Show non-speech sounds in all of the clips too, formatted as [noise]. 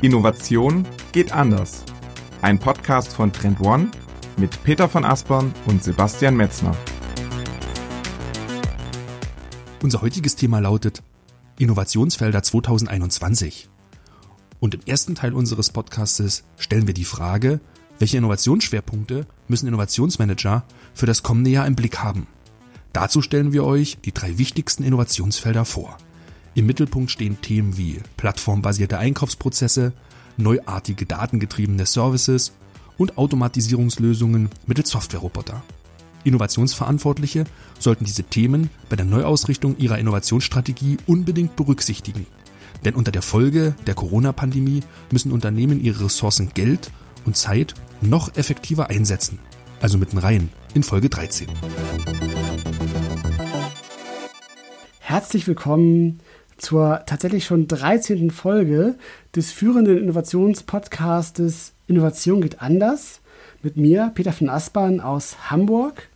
Innovation geht anders. Ein Podcast von Trend One mit Peter von Aspern und Sebastian Metzner. Unser heutiges Thema lautet Innovationsfelder 2021. Und im ersten Teil unseres Podcastes stellen wir die Frage, welche Innovationsschwerpunkte müssen Innovationsmanager für das kommende Jahr im Blick haben? Dazu stellen wir euch die drei wichtigsten Innovationsfelder vor. Im Mittelpunkt stehen Themen wie plattformbasierte Einkaufsprozesse, neuartige datengetriebene Services und Automatisierungslösungen mittels Softwareroboter. Innovationsverantwortliche sollten diese Themen bei der Neuausrichtung ihrer Innovationsstrategie unbedingt berücksichtigen. Denn unter der Folge der Corona-Pandemie müssen Unternehmen ihre Ressourcen Geld und Zeit noch effektiver einsetzen. Also mitten rein in Folge 13. Herzlich willkommen zur tatsächlich schon 13. Folge des führenden Innovationspodcastes Innovation geht anders mit mir, Peter von Aspern aus Hamburg.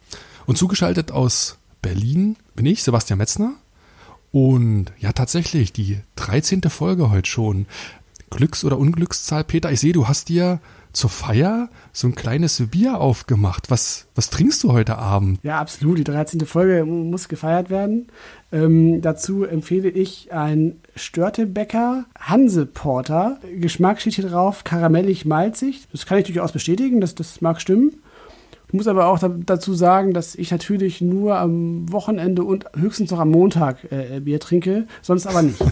Und zugeschaltet aus Berlin bin ich, Sebastian Metzner. Und ja, tatsächlich, die 13. Folge heute schon. Glücks- oder Unglückszahl. Peter, ich sehe, du hast dir zur Feier so ein kleines Bier aufgemacht. Was, was trinkst du heute Abend? Ja, absolut. Die 13. Folge muss gefeiert werden. Ähm, dazu empfehle ich ein Störtebecker Hanseporter. Geschmack steht hier drauf, karamellig-malzig. Das kann ich durchaus bestätigen, das, das mag stimmen. Ich muss aber auch da, dazu sagen, dass ich natürlich nur am Wochenende und höchstens noch am Montag äh, Bier trinke, sonst aber nicht.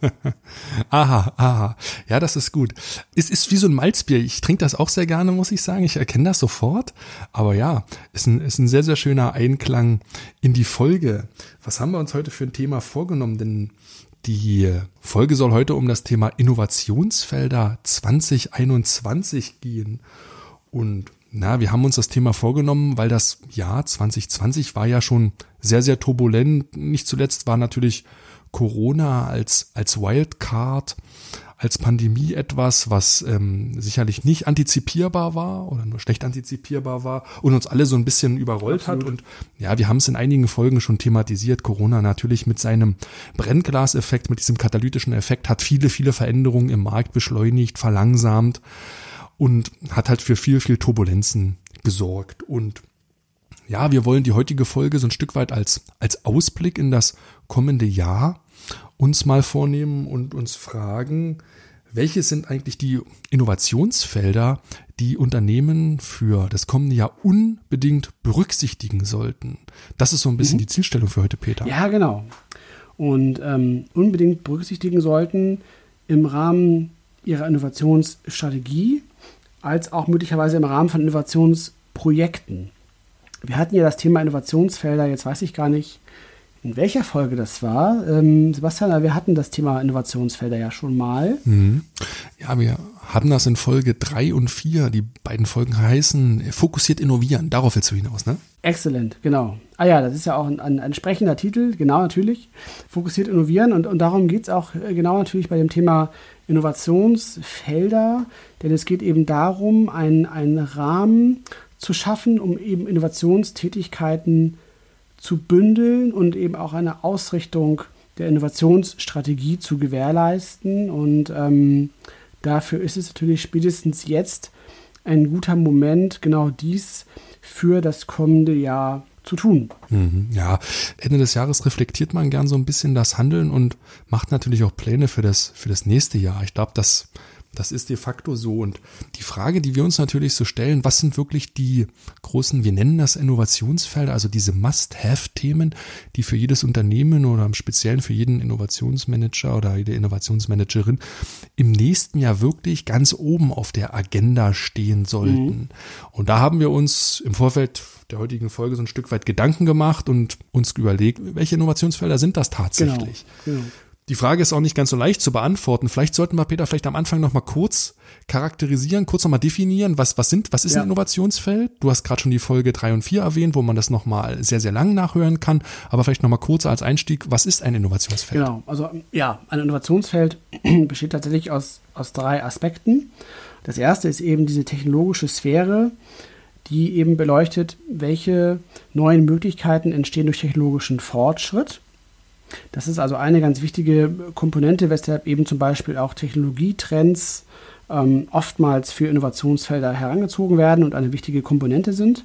[laughs] aha, aha. Ja, das ist gut. Es ist wie so ein Malzbier. Ich trinke das auch sehr gerne, muss ich sagen. Ich erkenne das sofort. Aber ja, ist ein, ist ein sehr, sehr schöner Einklang in die Folge. Was haben wir uns heute für ein Thema vorgenommen? Denn die Folge soll heute um das Thema Innovationsfelder 2021 gehen. Und na, wir haben uns das Thema vorgenommen, weil das Jahr 2020 war ja schon sehr, sehr turbulent. Nicht zuletzt war natürlich Corona als, als Wildcard, als Pandemie etwas, was ähm, sicherlich nicht antizipierbar war oder nur schlecht antizipierbar war und uns alle so ein bisschen überrollt Absolut. hat. Und ja, wir haben es in einigen Folgen schon thematisiert. Corona natürlich mit seinem Brennglaseffekt, mit diesem katalytischen Effekt hat viele, viele Veränderungen im Markt beschleunigt, verlangsamt und hat halt für viel, viel Turbulenzen gesorgt. Und ja, wir wollen die heutige Folge so ein Stück weit als, als Ausblick in das kommende Jahr uns mal vornehmen und uns fragen, welche sind eigentlich die Innovationsfelder, die Unternehmen für das kommende Jahr unbedingt berücksichtigen sollten? Das ist so ein bisschen mhm. die Zielstellung für heute, Peter. Ja, genau. Und ähm, unbedingt berücksichtigen sollten im Rahmen ihrer Innovationsstrategie als auch möglicherweise im Rahmen von Innovationsprojekten. Wir hatten ja das Thema Innovationsfelder, jetzt weiß ich gar nicht, in welcher Folge das war. Ähm, Sebastian, wir hatten das Thema Innovationsfelder ja schon mal. Mhm. Ja, wir hatten das in Folge 3 und 4. Die beiden Folgen heißen Fokussiert innovieren. Darauf willst du hinaus, ne? Exzellent, genau. Ah ja, das ist ja auch ein, ein entsprechender Titel, genau natürlich. Fokussiert innovieren und, und darum geht es auch äh, genau natürlich bei dem Thema Innovationsfelder, denn es geht eben darum, einen, einen Rahmen zu schaffen, um eben Innovationstätigkeiten zu bündeln und eben auch eine Ausrichtung der Innovationsstrategie zu gewährleisten. Und ähm, dafür ist es natürlich spätestens jetzt ein guter Moment, genau dies für das kommende Jahr zu tun. Mhm, ja, Ende des Jahres reflektiert man gern so ein bisschen das Handeln und macht natürlich auch Pläne für das, für das nächste Jahr. Ich glaube, das das ist de facto so. Und die Frage, die wir uns natürlich so stellen, was sind wirklich die großen, wir nennen das Innovationsfelder, also diese Must-Have-Themen, die für jedes Unternehmen oder im Speziellen für jeden Innovationsmanager oder jede Innovationsmanagerin im nächsten Jahr wirklich ganz oben auf der Agenda stehen sollten. Mhm. Und da haben wir uns im Vorfeld der heutigen Folge so ein Stück weit Gedanken gemacht und uns überlegt, welche Innovationsfelder sind das tatsächlich? Genau, genau. Die Frage ist auch nicht ganz so leicht zu beantworten. Vielleicht sollten wir, Peter, vielleicht am Anfang nochmal kurz charakterisieren, kurz nochmal definieren, was, was sind, was ist ja. ein Innovationsfeld? Du hast gerade schon die Folge drei und vier erwähnt, wo man das nochmal sehr, sehr lang nachhören kann. Aber vielleicht nochmal kurz als Einstieg, was ist ein Innovationsfeld? Genau, also ja, ein Innovationsfeld [clears throat] besteht tatsächlich aus, aus drei Aspekten. Das erste ist eben diese technologische Sphäre, die eben beleuchtet, welche neuen Möglichkeiten entstehen durch technologischen Fortschritt Das ist also eine ganz wichtige Komponente, weshalb eben zum Beispiel auch Technologietrends ähm, oftmals für Innovationsfelder herangezogen werden und eine wichtige Komponente sind.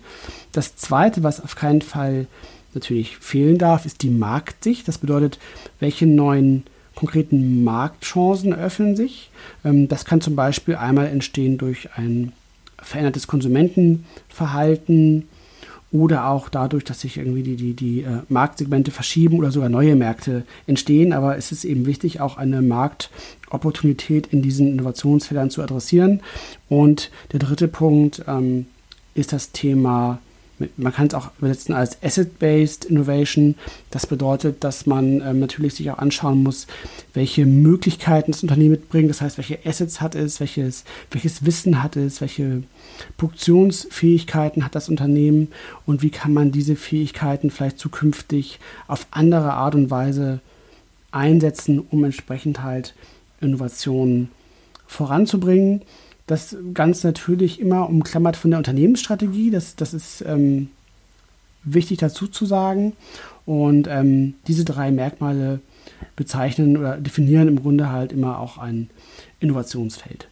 Das Zweite, was auf keinen Fall natürlich fehlen darf, ist die Marktsicht. Das bedeutet, welche neuen konkreten Marktchancen öffnen sich. Ähm, das kann zum Beispiel einmal entstehen durch ein verändertes Konsumentenverhalten, oder auch dadurch, dass sich irgendwie die, die, die äh, Marktsegmente verschieben oder sogar neue Märkte entstehen. Aber es ist eben wichtig, auch eine Marktopportunität in diesen Innovationsfeldern zu adressieren. Und der dritte Punkt ähm, ist das Thema man kann es auch übersetzen als Asset-Based Innovation. Das bedeutet, dass man ähm, natürlich sich auch anschauen muss, welche Möglichkeiten das Unternehmen mitbringt. Das heißt, welche Assets hat es, welches, welches Wissen hat es, welche Produktionsfähigkeiten hat das Unternehmen und wie kann man diese Fähigkeiten vielleicht zukünftig auf andere Art und Weise einsetzen, um entsprechend halt Innovationen voranzubringen. Das ganz natürlich immer umklammert von der Unternehmensstrategie. Das, das ist ähm, wichtig dazu zu sagen. Und ähm, diese drei Merkmale bezeichnen oder definieren im Grunde halt immer auch ein Innovationsfeld.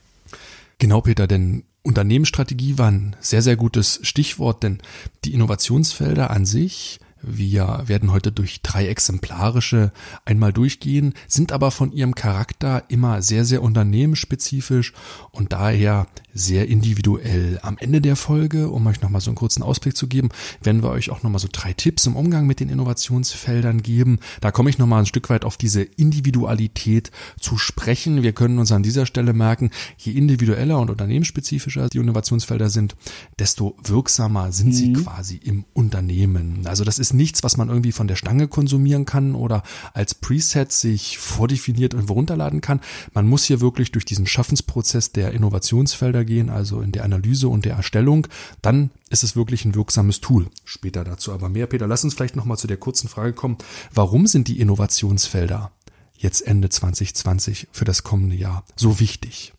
Genau, Peter, denn Unternehmensstrategie war ein sehr, sehr gutes Stichwort, denn die Innovationsfelder an sich wir werden heute durch drei exemplarische einmal durchgehen, sind aber von ihrem Charakter immer sehr, sehr unternehmensspezifisch und daher sehr individuell. Am Ende der Folge, um euch nochmal so einen kurzen Ausblick zu geben, werden wir euch auch nochmal so drei Tipps im Umgang mit den Innovationsfeldern geben. Da komme ich nochmal ein Stück weit auf diese Individualität zu sprechen. Wir können uns an dieser Stelle merken, je individueller und unternehmensspezifischer die Innovationsfelder sind, desto wirksamer sind mhm. sie quasi im Unternehmen. Also das ist nichts, was man irgendwie von der Stange konsumieren kann oder als Preset sich vordefiniert irgendwo runterladen kann. Man muss hier wirklich durch diesen Schaffensprozess der Innovationsfelder gehen, also in der Analyse und der Erstellung. Dann ist es wirklich ein wirksames Tool. Später dazu aber mehr. Peter, lass uns vielleicht nochmal zu der kurzen Frage kommen. Warum sind die Innovationsfelder jetzt Ende 2020 für das kommende Jahr so wichtig?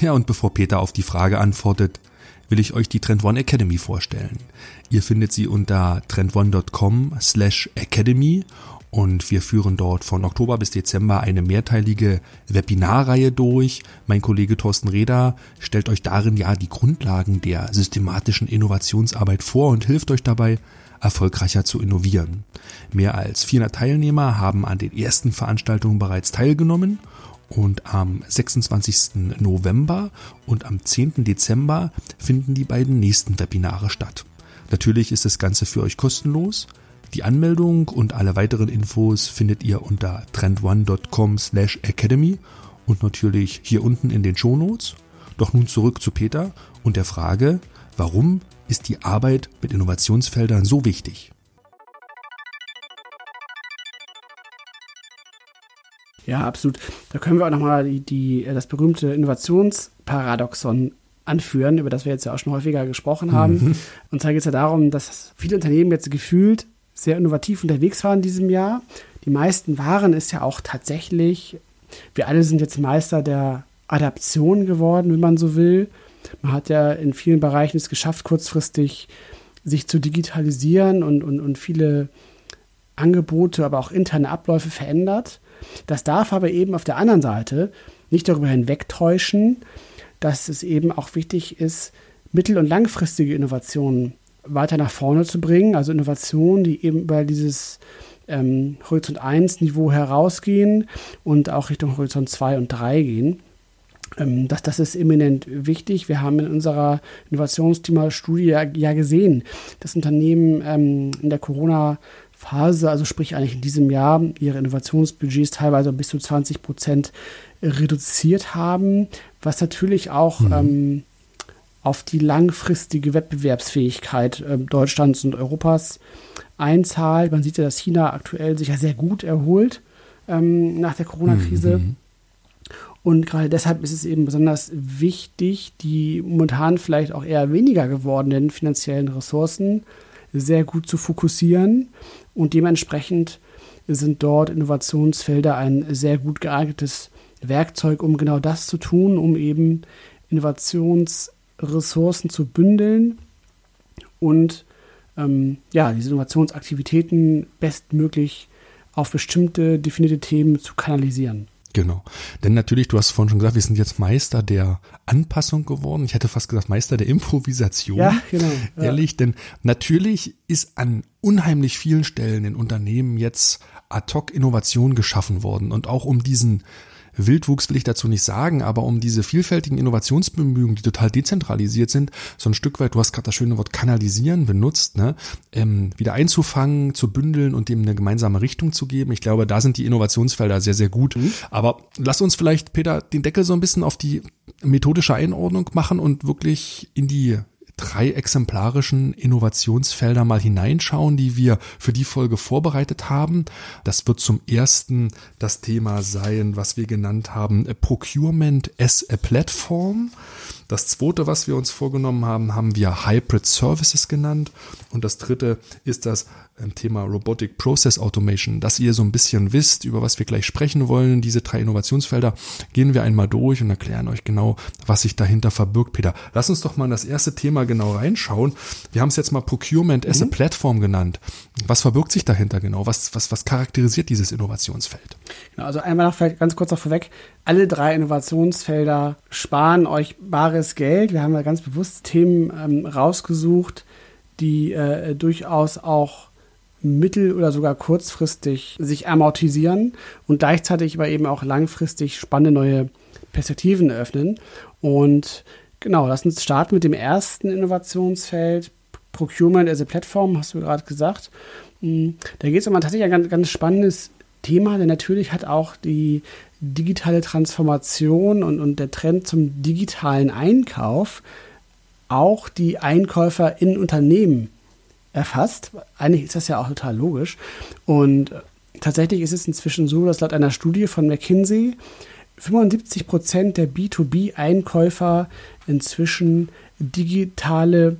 Ja, und bevor Peter auf die Frage antwortet, will ich euch die Trend One Academy vorstellen. Ihr findet sie unter trendone.com slash academy und wir führen dort von Oktober bis Dezember eine mehrteilige Webinarreihe durch. Mein Kollege Thorsten Reda stellt euch darin ja die Grundlagen der systematischen Innovationsarbeit vor und hilft euch dabei, erfolgreicher zu innovieren. Mehr als 400 Teilnehmer haben an den ersten Veranstaltungen bereits teilgenommen und am 26. November und am 10. Dezember finden die beiden nächsten Webinare statt. Natürlich ist das Ganze für euch kostenlos. Die Anmeldung und alle weiteren Infos findet ihr unter trendone.com slash academy und natürlich hier unten in den Shownotes. Doch nun zurück zu Peter und der Frage, warum ist die Arbeit mit Innovationsfeldern so wichtig? Ja, absolut. Da können wir auch nochmal die, die, äh, das berühmte Innovationsparadoxon anführen, über das wir jetzt ja auch schon häufiger gesprochen haben. Mhm. Und zwar geht es ja darum, dass viele Unternehmen jetzt gefühlt sehr innovativ unterwegs waren in diesem Jahr. Die meisten waren es ja auch tatsächlich. Wir alle sind jetzt Meister der Adaption geworden, wenn man so will. Man hat ja in vielen Bereichen es geschafft, kurzfristig sich zu digitalisieren und, und, und viele Angebote, aber auch interne Abläufe verändert. Das darf aber eben auf der anderen Seite nicht darüber hinwegtäuschen, dass es eben auch wichtig ist, mittel- und langfristige Innovationen weiter nach vorne zu bringen. Also Innovationen, die eben über dieses ähm, Horizont 1 Niveau herausgehen und auch Richtung Horizont 2 und 3 gehen. Ähm, das, das ist eminent wichtig. Wir haben in unserer Innovationsthema-Studie ja, ja, gesehen, dass Unternehmen ähm, in der Corona- Phase, also sprich eigentlich in diesem Jahr, ihre Innovationsbudgets teilweise bis zu 20 Prozent reduziert haben, was natürlich auch mhm. ähm, auf die langfristige Wettbewerbsfähigkeit äh, Deutschlands und Europas einzahlt. Man sieht ja, dass China aktuell sich ja sehr gut erholt ähm, nach der Corona-Krise. Mhm. Und gerade deshalb ist es eben besonders wichtig, die momentan vielleicht auch eher weniger gewordenen finanziellen Ressourcen sehr gut zu fokussieren und dementsprechend sind dort Innovationsfelder ein sehr gut geeignetes Werkzeug, um genau das zu tun, um eben Innovationsressourcen zu bündeln und ähm, ja, diese Innovationsaktivitäten bestmöglich auf bestimmte definierte Themen zu kanalisieren. Genau. Denn natürlich, du hast vorhin schon gesagt, wir sind jetzt Meister der Anpassung geworden. Ich hätte fast gesagt Meister der Improvisation. Ja, genau. Ja. Ehrlich, denn natürlich ist an unheimlich vielen Stellen in Unternehmen jetzt ad hoc Innovation geschaffen worden. Und auch um diesen Wildwuchs will ich dazu nicht sagen, aber um diese vielfältigen Innovationsbemühungen, die total dezentralisiert sind, so ein Stück weit, du hast gerade das schöne Wort kanalisieren benutzt, ne, ähm, wieder einzufangen, zu bündeln und dem eine gemeinsame Richtung zu geben. Ich glaube, da sind die Innovationsfelder sehr, sehr gut. Mhm. Aber lass uns vielleicht, Peter, den Deckel so ein bisschen auf die methodische Einordnung machen und wirklich in die drei exemplarischen Innovationsfelder mal hineinschauen, die wir für die Folge vorbereitet haben. Das wird zum ersten das Thema sein, was wir genannt haben, Procurement as a Platform. Das zweite, was wir uns vorgenommen haben, haben wir Hybrid Services genannt. Und das dritte ist das Thema Robotic Process Automation, dass ihr so ein bisschen wisst, über was wir gleich sprechen wollen. Diese drei Innovationsfelder gehen wir einmal durch und erklären euch genau, was sich dahinter verbirgt. Peter, lass uns doch mal in das erste Thema genau reinschauen. Wir haben es jetzt mal Procurement as a mhm. Platform genannt. Was verbirgt sich dahinter genau? Was, was, was charakterisiert dieses Innovationsfeld? Genau, also einmal noch vielleicht ganz kurz noch vorweg. Alle drei Innovationsfelder sparen euch bares Geld. Wir haben da ganz bewusst Themen ähm, rausgesucht, die äh, durchaus auch mittel- oder sogar kurzfristig sich amortisieren und gleichzeitig aber eben auch langfristig spannende neue Perspektiven eröffnen. Und genau, lass uns starten mit dem ersten Innovationsfeld, Procurement as a Platform, hast du gerade gesagt. Hm, da geht es um ein tatsächlich ein ganz, ganz spannendes Thema, denn natürlich hat auch die digitale Transformation und, und der Trend zum digitalen Einkauf auch die Einkäufer in Unternehmen erfasst. Eigentlich ist das ja auch total logisch. Und tatsächlich ist es inzwischen so, dass laut einer Studie von McKinsey 75 Prozent der B2B-Einkäufer inzwischen digitale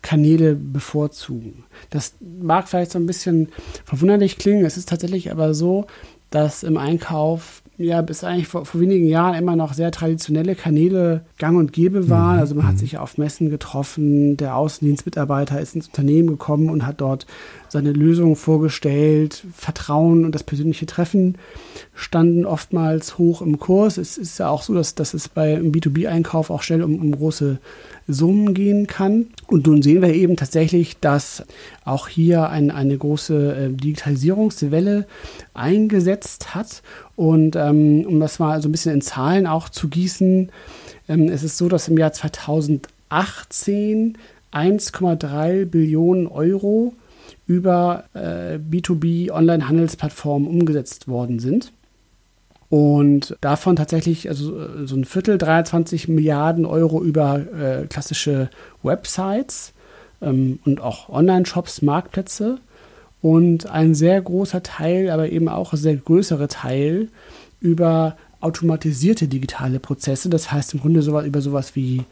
Kanäle bevorzugen. Das mag vielleicht so ein bisschen verwunderlich klingen, es ist tatsächlich aber so, dass im Einkauf ja bis eigentlich vor, vor, wenigen Jahren immer noch sehr traditionelle Kanäle gang und gäbe waren. Mhm. Also man hat sich auf Messen getroffen, der Außendienstmitarbeiter ist ins Unternehmen gekommen und hat dort seine Lösungen vorgestellt. Vertrauen und das persönliche Treffen standen oftmals hoch im Kurs. Es ist ja auch so, dass, dass es bei einem B2B-Einkauf auch schnell um, um große Summen gehen kann. Und nun sehen wir eben tatsächlich, dass auch hier ein, eine große äh, Digitalisierungswelle eingesetzt hat. Und ähm, um das mal so ein bisschen in Zahlen auch zu gießen, ähm, es ist so, dass im Jahr 2018 1,3 Billionen Euro über äh, B2B-Online-Handelsplattformen umgesetzt worden sind. Und davon tatsächlich, also äh, so ein Viertel, 23 Milliarden Euro über äh, klassische Websites ähm, und auch Online-Shops, Marktplätze. Und ein sehr großer Teil, aber eben auch ein sehr größere Teil über automatisierte digitale Prozesse. Das heißt im Grunde so, über sowas wie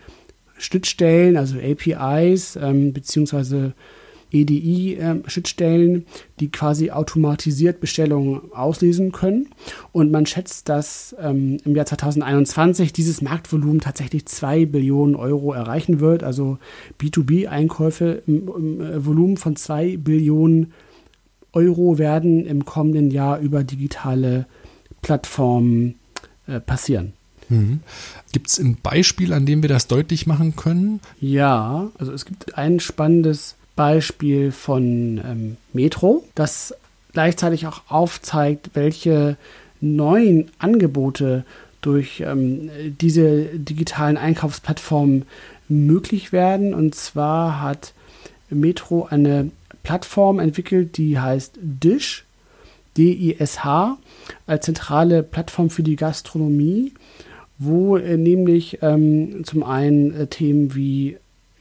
Schnittstellen, also APIs, ähm, beziehungsweise EDI-Schnittstellen, die quasi automatisiert Bestellungen auslesen können. Und man schätzt, dass ähm, im Jahr 2021 dieses Marktvolumen tatsächlich 2 Billionen Euro erreichen wird. Also B2B-Einkäufe im, im äh, Volumen von 2 Billionen Euro werden im kommenden Jahr über digitale Plattformen äh, passieren. Mhm. Gibt es ein Beispiel, an dem wir das deutlich machen können? Ja, also es gibt ein spannendes Beispiel von ähm, Metro, das gleichzeitig auch aufzeigt, welche neuen Angebote durch ähm, diese digitalen Einkaufsplattformen möglich werden. Und zwar hat Metro eine Plattform entwickelt, die heißt Dish, D-I-S-H, als zentrale Plattform für die Gastronomie, wo äh, nämlich ähm, zum einen äh, Themen wie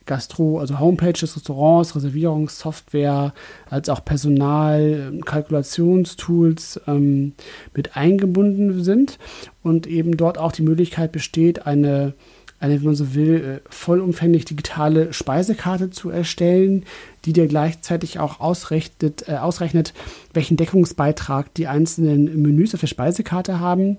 Gastro, also Homepage des Restaurants, Reservierungssoftware, als auch Personal, ähm, Kalkulationstools ähm, mit eingebunden sind und eben dort auch die Möglichkeit besteht, eine eine, wenn man so will, äh, vollumfänglich digitale Speisekarte zu erstellen, die dir gleichzeitig auch ausrechnet, äh, ausrechnet, welchen Deckungsbeitrag die einzelnen Menüs auf der Speisekarte haben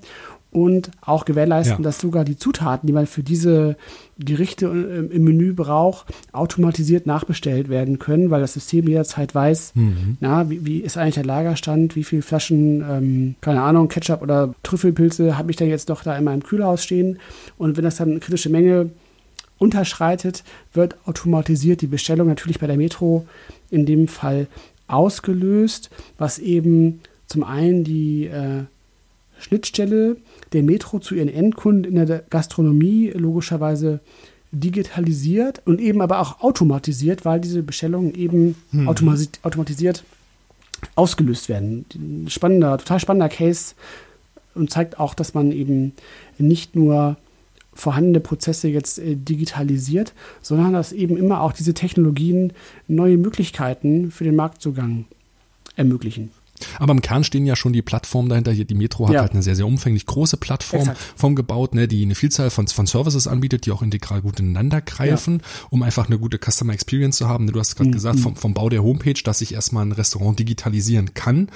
und auch gewährleisten, Ja. dass sogar die Zutaten, die man für diese Gerichte äh, im Menü braucht, automatisiert nachbestellt werden können, weil das System jederzeit weiß, Mhm. na, wie, wie ist eigentlich der Lagerstand, wie viele Flaschen, ähm, keine Ahnung, Ketchup oder Trüffelpilze habe ich denn jetzt doch da in meinem Kühlhaus stehen. Und wenn das dann eine kritische Menge unterschreitet, wird automatisiert die Bestellung natürlich bei der Metro in dem Fall ausgelöst, was eben zum einen die äh, Schnittstelle der Metro zu ihren Endkunden in der Gastronomie logischerweise digitalisiert und eben aber auch automatisiert, weil diese Bestellungen eben automasi automatisiert ausgelöst werden. Ein Spannender, total spannender Case und zeigt auch, dass man eben nicht nur vorhandene Prozesse jetzt äh, digitalisiert, sondern dass eben immer auch diese Technologien neue Möglichkeiten für den Marktzugang ermöglichen. Aber im Kern stehen ja schon die Plattformen dahinter. Hier, die Metro hat Ja. halt eine sehr, sehr umfänglich große Plattform Exakt. vom gebaut, ne, die eine Vielzahl von, von Services anbietet, die auch integral gut ineinander greifen, um einfach eine gute Customer Experience zu haben. Ne, Du hast gerade gesagt, vom, vom Bau der Homepage, dass ich erstmal ein Restaurant digitalisieren kann,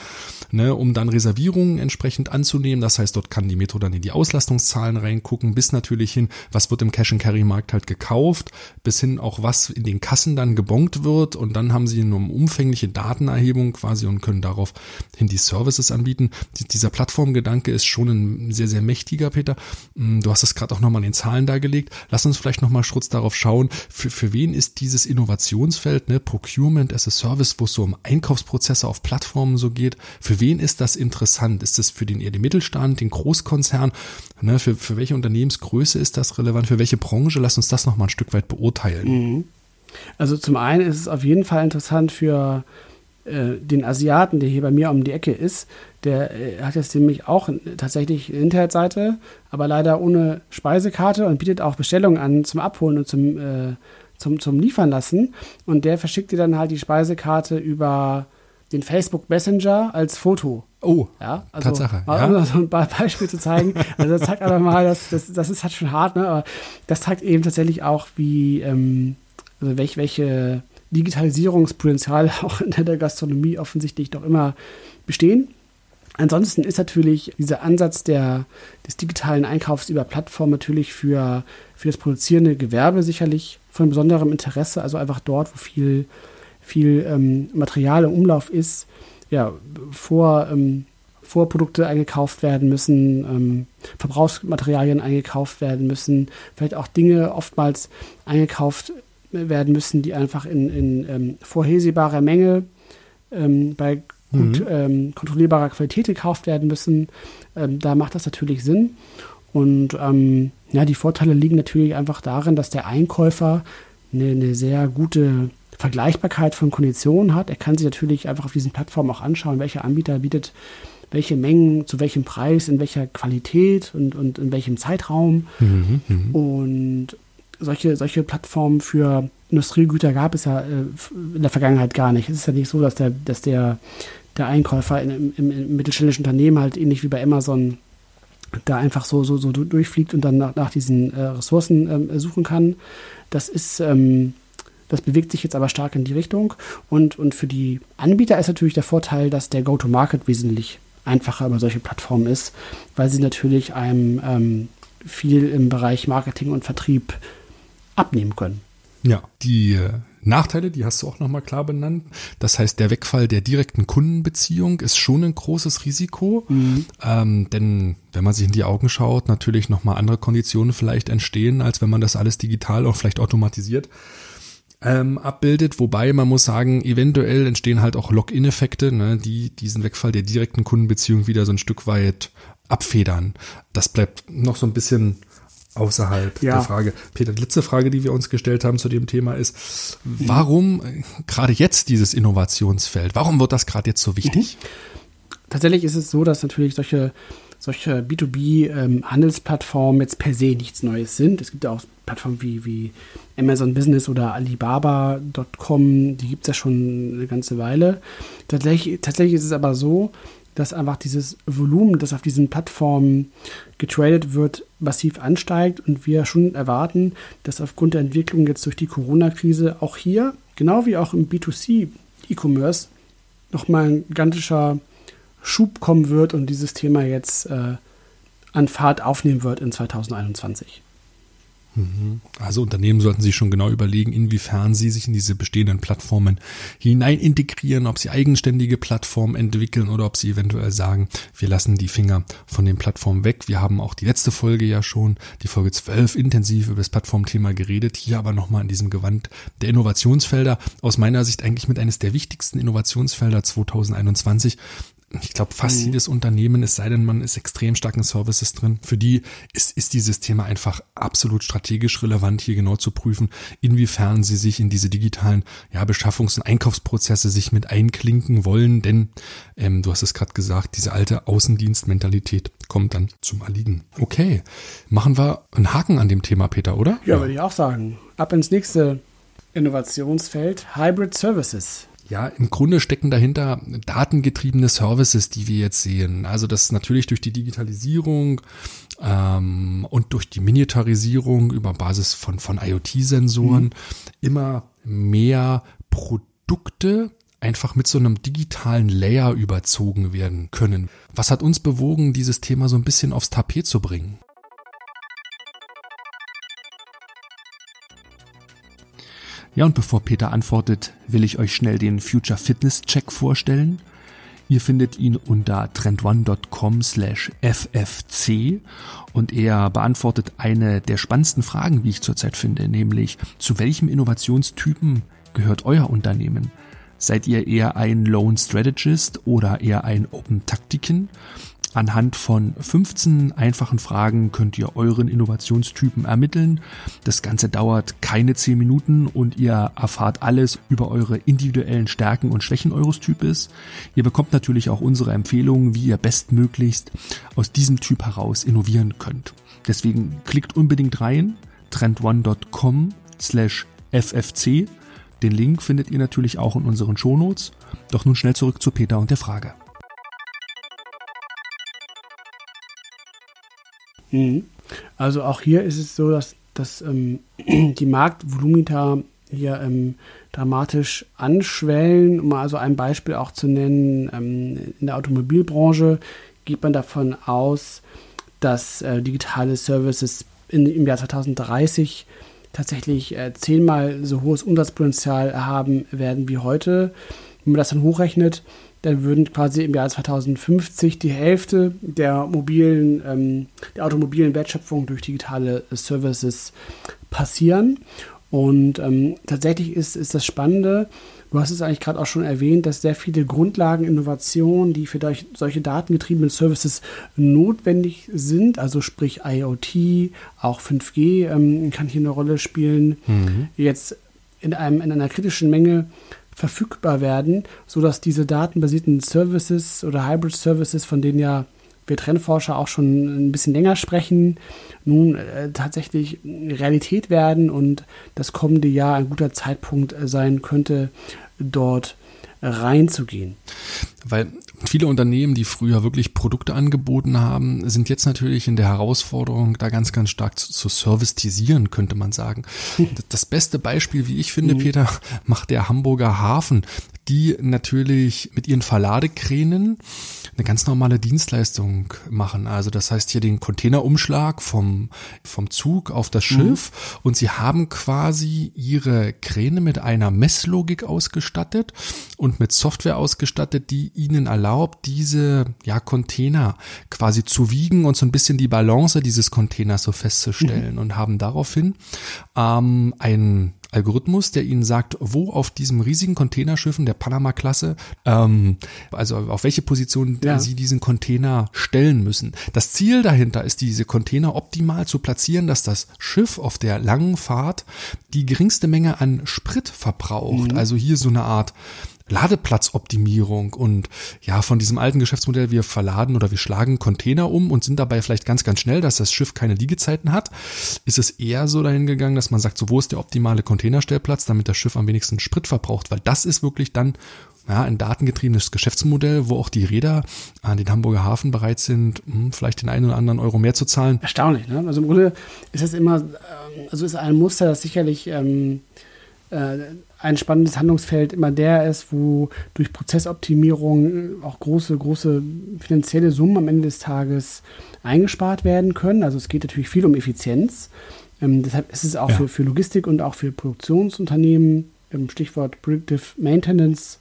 ne, um dann Reservierungen entsprechend anzunehmen. Das heißt, dort kann die Metro dann in die Auslastungszahlen reingucken, bis natürlich hin, was wird im Cash-and-Carry-Markt halt gekauft, bis hin auch was in den Kassen dann gebongt wird und dann haben sie eine umfängliche Datenerhebung quasi und können darauf hin die Services anbieten. Die- Dieser Plattformgedanke ist schon ein sehr, sehr mächtiger, Peter. Mm, Du hast es gerade auch nochmal in den Zahlen dargelegt. Lass uns vielleicht nochmal kurz darauf schauen, für, für wen ist dieses Innovationsfeld, ne, Procurement as a Service, wo es so um Einkaufsprozesse auf Plattformen so geht, für wen ist das interessant? Ist das für den eher den Mittelstand, den Großkonzern? Ne, für, für welche Unternehmensgröße ist das relevant? Für welche Branche? Lass uns das nochmal ein Stück weit beurteilen. Also zum einen ist es auf jeden Fall interessant für äh, den Asiaten, der hier bei mir um die Ecke ist. Der äh, hat jetzt nämlich auch tatsächlich eine Internetseite, aber leider ohne Speisekarte und bietet auch Bestellungen an zum Abholen und zum, äh, zum, zum Liefern lassen. Und der verschickt dir dann halt die Speisekarte über den Facebook Messenger als Foto. Oh, Ja, also Tatsache, mal ja. um so ein Be- [laughs] Beispiel zu zeigen. Also das zeigt einfach mal, dass, das, das ist halt schon hart, ne? aber das zeigt eben tatsächlich auch, wie, ähm, also welche, welche Digitalisierungspotenziale [laughs] auch in der Gastronomie offensichtlich doch immer bestehen. Ansonsten ist natürlich dieser Ansatz der, des digitalen Einkaufs über Plattformen natürlich für, für das produzierende Gewerbe sicherlich von besonderem Interesse. Also einfach dort, wo viel, viel ähm, Material im Umlauf ist, ja, vor, ähm, Vorprodukte eingekauft werden müssen, ähm, Verbrauchsmaterialien eingekauft werden müssen, vielleicht auch Dinge oftmals eingekauft werden müssen, die einfach in, in ähm, vorhersehbarer Menge ähm, bei gut ähm, kontrollierbarer Qualität gekauft werden müssen. Ähm, da macht das natürlich Sinn. Und ähm, ja, die Vorteile liegen natürlich einfach darin, dass der Einkäufer eine, eine sehr gute Vergleichbarkeit von Konditionen hat. Er kann sich natürlich einfach auf diesen Plattformen auch anschauen, welcher Anbieter bietet welche Mengen, zu welchem Preis, in welcher Qualität und, und in welchem Zeitraum. Und solche, solche Plattformen für Industriegüter gab es ja äh, in der Vergangenheit gar nicht. Es ist ja nicht so, dass der, dass der, der Einkäufer in, im, im mittelständischen Unternehmen halt ähnlich wie bei Amazon da einfach so, so, so du- durchfliegt und dann nach, nach diesen äh, Ressourcen ähm, suchen kann. Das ist, ähm, das bewegt sich jetzt aber stark in die Richtung. Und, und für die Anbieter ist natürlich der Vorteil, dass der Go-to-Market wesentlich einfacher über solche Plattformen ist, weil sie natürlich einem ähm, viel im Bereich Marketing und Vertrieb abnehmen können. Ja, die äh, Nachteile, die hast du auch nochmal klar benannt. Das heißt, der Wegfall der direkten Kundenbeziehung ist schon ein großes Risiko. Ähm, denn wenn man sich in die Augen schaut, natürlich nochmal andere Konditionen vielleicht entstehen, als wenn man das alles digital auch vielleicht automatisiert ähm, abbildet. Wobei man muss sagen, eventuell entstehen halt auch Login-Effekte, ne, die diesen Wegfall der direkten Kundenbeziehung wieder so ein Stück weit abfedern. Das bleibt noch so ein bisschen außerhalb Ja. der Frage. Peter, die letzte Frage, die wir uns gestellt haben zu dem Thema ist, warum äh, gerade jetzt dieses Innovationsfeld? Warum wird das gerade jetzt so wichtig? Tatsächlich ist es so, dass natürlich solche, solche B2B-Handelsplattformen jetzt per se nichts Neues sind. Es gibt ja auch Plattformen wie, wie Amazon Business oder Alibaba.com, die gibt es ja schon eine ganze Weile. Tatsächlich, tatsächlich ist es aber so, dass einfach dieses Volumen, das auf diesen Plattformen getradet wird, massiv ansteigt und wir schon erwarten, dass aufgrund der Entwicklung jetzt durch die Corona-Krise auch hier, genau wie auch im B2C-E-Commerce, nochmal ein gigantischer Schub kommen wird und dieses Thema jetzt äh, an Fahrt aufnehmen wird in 2021. Also Unternehmen sollten sich schon genau überlegen, inwiefern sie sich in diese bestehenden Plattformen hinein integrieren, ob sie eigenständige Plattformen entwickeln oder ob sie eventuell sagen, wir lassen die Finger von den Plattformen weg. Wir haben auch die letzte Folge ja schon, die Folge 12, intensiv über das Plattformthema geredet. Hier aber nochmal in diesem Gewand der Innovationsfelder. Aus meiner Sicht eigentlich mit eines der wichtigsten Innovationsfelder 2021 ich glaube, fast mhm. jedes Unternehmen, es sei denn, man ist extrem stark in Services drin, für die ist, ist dieses Thema einfach absolut strategisch relevant, hier genau zu prüfen, inwiefern sie sich in diese digitalen ja, Beschaffungs- und Einkaufsprozesse sich mit einklinken wollen, denn ähm, du hast es gerade gesagt, diese alte Außendienstmentalität kommt dann zum Erliegen. Okay, machen wir einen Haken an dem Thema, Peter, oder? Ja, ja. würde ich auch sagen. Ab ins nächste Innovationsfeld, Hybrid Services. Ja, im Grunde stecken dahinter datengetriebene Services, die wir jetzt sehen. Also das natürlich durch die Digitalisierung ähm, und durch die Miniaturisierung über Basis von, von IoT-Sensoren mhm. immer mehr Produkte einfach mit so einem digitalen Layer überzogen werden können. Was hat uns bewogen, dieses Thema so ein bisschen aufs Tapet zu bringen? Ja, und bevor Peter antwortet, will ich euch schnell den Future Fitness Check vorstellen. Ihr findet ihn unter trendone.com slash ffc und er beantwortet eine der spannendsten Fragen, wie ich zurzeit finde, nämlich zu welchem Innovationstypen gehört euer Unternehmen? Seid ihr eher ein Lone Strategist oder eher ein Open Taktiken? Anhand von 15 einfachen Fragen könnt ihr euren Innovationstypen ermitteln. Das Ganze dauert keine 10 Minuten und ihr erfahrt alles über eure individuellen Stärken und Schwächen eures Types. Ihr bekommt natürlich auch unsere Empfehlungen, wie ihr bestmöglichst aus diesem Typ heraus innovieren könnt. Deswegen klickt unbedingt rein, trendone.com slash ffc. Den Link findet ihr natürlich auch in unseren Shownotes. Doch nun schnell zurück zu Peter und der Frage. Also auch hier ist es so, dass, dass ähm, [clears throat] die Marktvolumina hier ähm, dramatisch anschwellen. Um also ein Beispiel auch zu nennen, ähm, in der Automobilbranche geht man davon aus, dass äh, digitale Services in, im Jahr 2030 tatsächlich äh, zehnmal so hohes Umsatzpotenzial haben werden wie heute. Wenn man das dann hochrechnet, dann würden quasi im Jahr 2050 die Hälfte der mobilen, ähm, der automobilen Wertschöpfung durch digitale Services passieren. Und ähm, tatsächlich ist, ist das Spannende, du hast es eigentlich gerade auch schon erwähnt, dass sehr viele Grundlageninnovationen, die für solche datengetriebenen Services notwendig sind, also sprich IoT, auch 5G ähm, kann hier eine Rolle spielen, mhm. jetzt in, einem, in einer kritischen Menge verfügbar werden, sodass diese datenbasierten Services oder Hybrid Services, von denen ja wir Trendforscher auch schon ein bisschen länger sprechen, nun äh, tatsächlich Realität werden und das kommende Jahr ein guter Zeitpunkt sein könnte, dort reinzugehen. Weil viele Unternehmen, die früher wirklich Produkte angeboten haben, sind jetzt natürlich in der Herausforderung, da ganz, ganz stark zu, zu servicetisieren, könnte man sagen. [laughs] Das beste Beispiel, wie ich finde, mhm. Peter, macht der Hamburger Hafen, die natürlich mit ihren Verladekränen eine ganz normale Dienstleistung machen. Also das heißt hier den Containerumschlag vom, vom Zug auf das mhm. Schiff mhm. und sie haben quasi ihre Kräne mit einer Messlogik ausgestattet und mit Software ausgestattet, die ihnen erlaubt, diese ja, Container quasi zu wiegen und so ein bisschen die Balance dieses Containers so festzustellen mhm. und haben daraufhin ähm, ein Algorithmus, der Ihnen sagt, wo auf diesem riesigen Containerschiffen der Panama-Klasse, ähm, also auf welche Position ja. Sie diesen Container stellen müssen. Das Ziel dahinter ist, diese Container optimal zu platzieren, dass das Schiff auf der langen Fahrt die geringste Menge an Sprit verbraucht. Mhm. Also hier so eine Art Ladeplatzoptimierung und ja, von diesem alten Geschäftsmodell, wir verladen oder wir schlagen Container um und sind dabei vielleicht ganz, ganz schnell, dass das Schiff keine Liegezeiten hat, ist es eher so dahin gegangen, dass man sagt, so wo ist der optimale Containerstellplatz, damit das Schiff am wenigsten Sprit verbraucht, weil das ist wirklich dann ja, ein datengetriebenes Geschäftsmodell, wo auch die Räder an den Hamburger Hafen bereit sind, hm, vielleicht den einen oder anderen Euro mehr zu zahlen. Erstaunlich, ne? Also im Grunde ist das immer, ähm, also ist ein Muster, das sicherlich ähm, äh, ein spannendes Handlungsfeld immer der ist, wo durch Prozessoptimierung auch große, große finanzielle Summen am Ende des Tages eingespart werden können. Also es geht natürlich viel um Effizienz. Ähm, deshalb ist es auch ja. für, für Logistik und auch für Produktionsunternehmen, ähm, Stichwort Predictive Maintenance,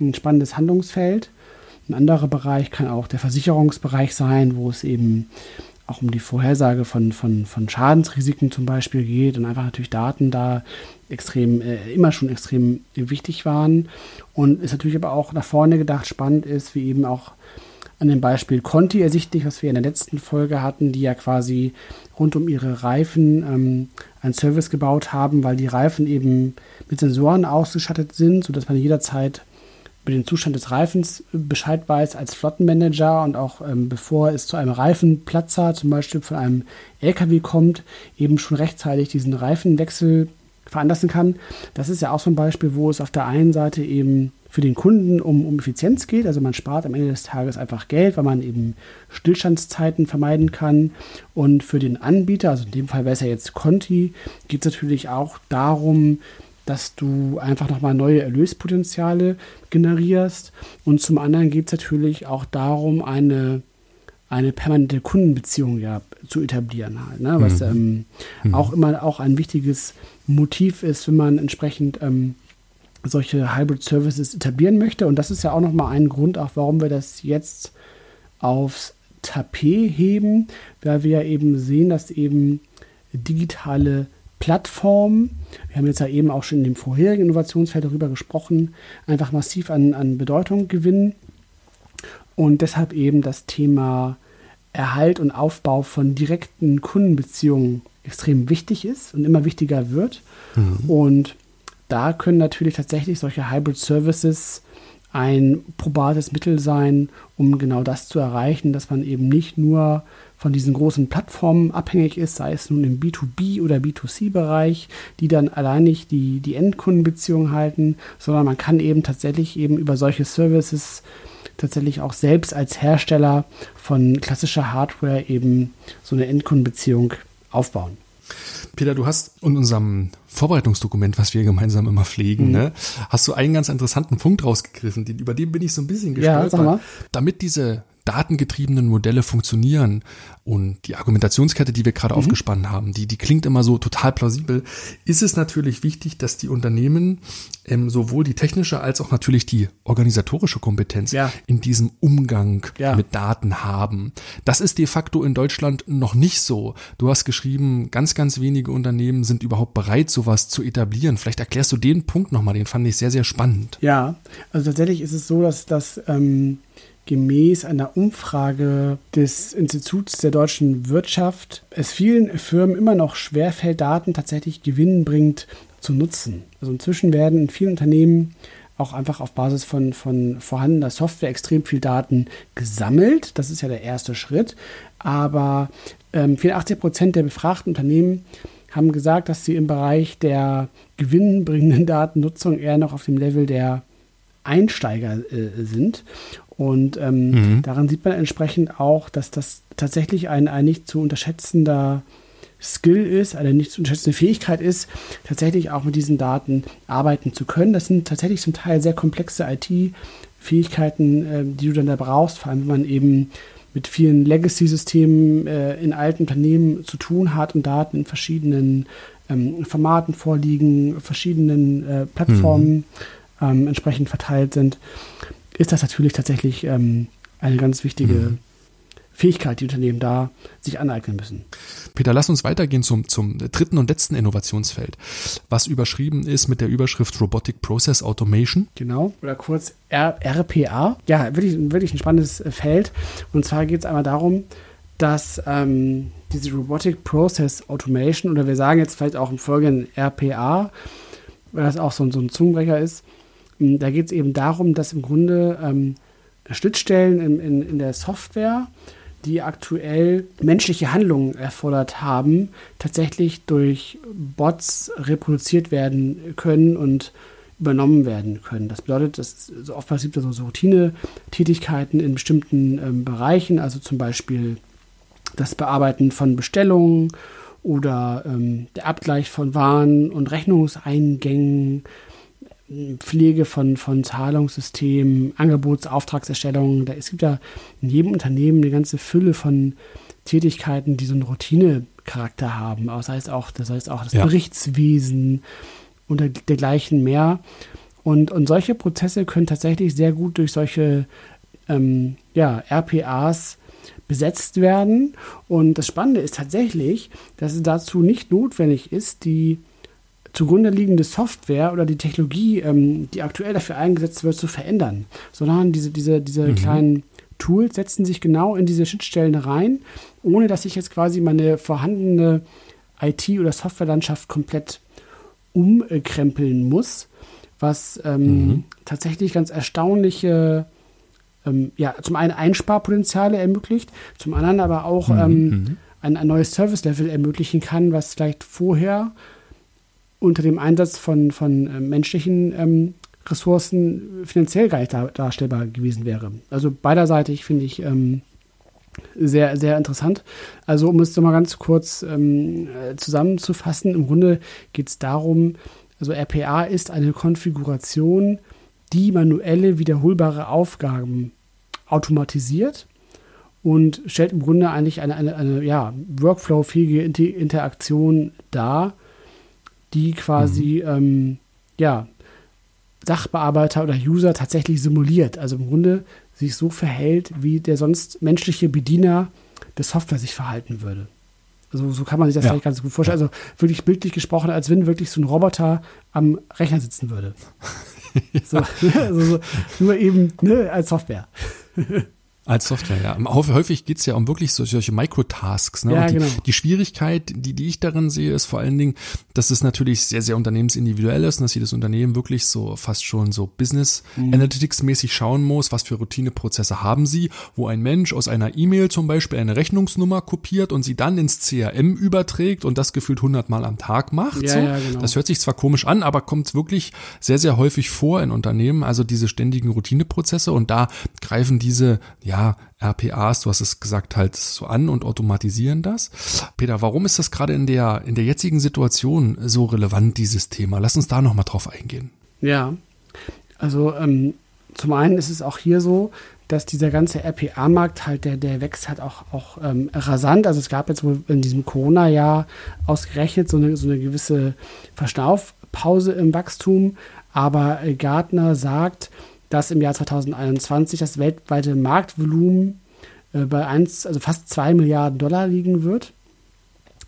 ein spannendes Handlungsfeld. Ein anderer Bereich kann auch der Versicherungsbereich sein, wo es eben auch um die Vorhersage von, von, von Schadensrisiken zum Beispiel geht und einfach natürlich Daten da extrem, äh, immer schon extrem wichtig waren. Und ist natürlich aber auch nach vorne gedacht spannend ist, wie eben auch an dem Beispiel Conti ersichtlich, was wir in der letzten Folge hatten, die ja quasi rund um ihre Reifen ähm, einen Service gebaut haben, weil die Reifen eben mit Sensoren ausgestattet sind, sodass man jederzeit über den Zustand des Reifens Bescheid weiß als Flottenmanager und auch ähm, bevor es zu einem Reifenplatzer, zum Beispiel von einem LKW kommt, eben schon rechtzeitig diesen Reifenwechsel veranlassen kann. Das ist ja auch so ein Beispiel, wo es auf der einen Seite eben für den Kunden um, um Effizienz geht. Also man spart am Ende des Tages einfach Geld, weil man eben Stillstandszeiten vermeiden kann. Und für den Anbieter, also in dem Fall wäre es ja jetzt Conti, geht es natürlich auch darum, dass du einfach nochmal neue Erlöspotenziale generierst. Und zum anderen geht es natürlich auch darum, eine, eine permanente Kundenbeziehung ja zu etablieren halt, ne? was mhm. Ähm, mhm. auch immer auch ein wichtiges Motiv ist, wenn man entsprechend ähm, solche Hybrid Services etablieren möchte. Und das ist ja auch nochmal ein Grund, auch warum wir das jetzt aufs Tapet heben, weil wir ja eben sehen, dass eben digitale Plattformen, wir haben jetzt ja eben auch schon in dem vorherigen Innovationsfeld darüber gesprochen, einfach massiv an, an Bedeutung gewinnen und deshalb eben das Thema Erhalt und Aufbau von direkten Kundenbeziehungen extrem wichtig ist und immer wichtiger wird. Mhm. Und da können natürlich tatsächlich solche Hybrid Services ein probates Mittel sein, um genau das zu erreichen, dass man eben nicht nur von diesen großen Plattformen abhängig ist, sei es nun im B2B oder B2C-Bereich, die dann alleinig die, die Endkundenbeziehung halten, sondern man kann eben tatsächlich eben über solche Services tatsächlich auch selbst als Hersteller von klassischer Hardware eben so eine Endkundenbeziehung aufbauen. Peter, du hast in unserem Vorbereitungsdokument, was wir gemeinsam immer pflegen, mhm. ne, hast du einen ganz interessanten Punkt rausgegriffen, den, über den bin ich so ein bisschen gestolpert. Ja. Damit diese datengetriebenen Modelle funktionieren und die Argumentationskette, die wir gerade mhm. aufgespannt haben, die, die klingt immer so total plausibel, ist es natürlich wichtig, dass die Unternehmen ähm, sowohl die technische als auch natürlich die organisatorische Kompetenz ja. in diesem Umgang ja. mit Daten haben. Das ist de facto in Deutschland noch nicht so. Du hast geschrieben, ganz, ganz wenige Unternehmen sind überhaupt bereit, sowas zu etablieren. Vielleicht erklärst du den Punkt nochmal, den fand ich sehr, sehr spannend. Ja, also tatsächlich ist es so, dass das ähm gemäß einer Umfrage des Instituts der deutschen Wirtschaft es vielen Firmen immer noch schwerfällt, Daten tatsächlich gewinnbringend zu nutzen. Also inzwischen werden in vielen Unternehmen auch einfach auf Basis von, von vorhandener Software extrem viel Daten gesammelt. Das ist ja der erste Schritt. Aber ähm, 84 Prozent der befragten Unternehmen haben gesagt, dass sie im Bereich der gewinnbringenden Datennutzung eher noch auf dem Level der Einsteiger äh, sind. Und ähm, mhm. daran sieht man entsprechend auch, dass das tatsächlich ein, ein nicht zu unterschätzender Skill ist, eine nicht zu unterschätzende Fähigkeit ist, tatsächlich auch mit diesen Daten arbeiten zu können. Das sind tatsächlich zum Teil sehr komplexe IT-Fähigkeiten, äh, die du dann da brauchst, vor allem wenn man eben mit vielen Legacy-Systemen äh, in alten Unternehmen zu tun hat und Daten in verschiedenen ähm, Formaten vorliegen, verschiedenen äh, Plattformen mhm. ähm, entsprechend verteilt sind ist das natürlich tatsächlich ähm, eine ganz wichtige mhm. Fähigkeit, die Unternehmen da sich aneignen müssen. Peter, lass uns weitergehen zum, zum dritten und letzten Innovationsfeld, was überschrieben ist mit der Überschrift Robotic Process Automation. Genau, oder kurz R RPA. Ja, wirklich, wirklich ein spannendes äh, Feld. Und zwar geht es einmal darum, dass ähm, diese Robotic Process Automation, oder wir sagen jetzt vielleicht auch im Folgenden RPA, weil das auch so, so ein Zungenbrecher ist, da geht es eben darum, dass im Grunde ähm, Schnittstellen in, in, in der Software, die aktuell menschliche Handlungen erfordert haben, tatsächlich durch Bots reproduziert werden können und übernommen werden können. Das bedeutet, dass so oft passiert so, so Routine-Tätigkeiten in bestimmten ähm, Bereichen, also zum Beispiel das Bearbeiten von Bestellungen oder ähm, der Abgleich von Waren und Rechnungseingängen, Pflege von, von Zahlungssystemen, Angebotsauftragserstellung. Da, es gibt ja in jedem Unternehmen eine ganze Fülle von Tätigkeiten, die so einen Routinecharakter haben. Das heißt auch das, heißt auch das ja. Berichtswesen und dergleichen mehr. Und, und solche Prozesse können tatsächlich sehr gut durch solche ähm, ja, RPAs besetzt werden. Und das Spannende ist tatsächlich, dass es dazu nicht notwendig ist, die zugrunde liegende Software oder die Technologie, ähm, die aktuell dafür eingesetzt wird, zu verändern, sondern diese, diese, diese mhm. kleinen Tools setzen sich genau in diese Schnittstellen rein, ohne dass ich jetzt quasi meine vorhandene IT- oder Softwarelandschaft komplett umkrempeln muss, was ähm, mhm. tatsächlich ganz erstaunliche ähm, ja, zum einen Einsparpotenziale ermöglicht, zum anderen aber auch mhm. Ähm, mhm. ein, ein neues Service-Level ermöglichen kann, was vielleicht vorher unter dem Einsatz von, von äh, menschlichen ähm, Ressourcen finanziell gar nicht dar darstellbar gewesen wäre. Also beiderseitig finde ich ähm, sehr, sehr interessant. Also um es mal ganz kurz ähm, äh, zusammenzufassen, im Grunde geht es darum, also RPA ist eine Konfiguration, die manuelle wiederholbare Aufgaben automatisiert und stellt im Grunde eigentlich eine, eine, eine ja, workflow-fähige Interaktion dar, die quasi mhm. ähm, ja, Sachbearbeiter oder User tatsächlich simuliert. Also im Grunde sich so verhält, wie der sonst menschliche Bediener der Software sich verhalten würde. Also so kann man sich das ja. vielleicht ganz gut vorstellen. Also wirklich bildlich gesprochen, als wenn wirklich so ein Roboter am Rechner sitzen würde. [laughs] so, [laughs] also so, nur eben ne, als Software. [laughs] Als Software, ja. Häufig geht es ja um wirklich solche, solche Microtasks. Ne? Ja, die, genau. die Schwierigkeit, die, die ich darin sehe, ist vor allen Dingen, dass es natürlich sehr, sehr unternehmensindividuell ist und dass jedes Unternehmen wirklich so fast schon so Business mhm. Analytics mäßig schauen muss, was für Routineprozesse haben sie, wo ein Mensch aus einer E-Mail zum Beispiel eine Rechnungsnummer kopiert und sie dann ins CRM überträgt und das gefühlt hundertmal am Tag macht. Ja, so. ja, genau. Das hört sich zwar komisch an, aber kommt wirklich sehr, sehr häufig vor in Unternehmen, also diese ständigen Routineprozesse und da greifen diese, ja, ja, RPAs, du hast es gesagt, halt so an und automatisieren das. Peter, warum ist das gerade in der, in der jetzigen Situation so relevant, dieses Thema? Lass uns da nochmal drauf eingehen. Ja, also ähm, zum einen ist es auch hier so, dass dieser ganze RPA-Markt halt, der, der wächst halt auch, auch ähm, rasant. Also es gab jetzt wohl in diesem Corona-Jahr ausgerechnet so eine, so eine gewisse Verschnaufpause im Wachstum. Aber Gartner sagt, dass im Jahr 2021 das weltweite Marktvolumen äh, bei 1, also fast 2 Milliarden Dollar liegen wird.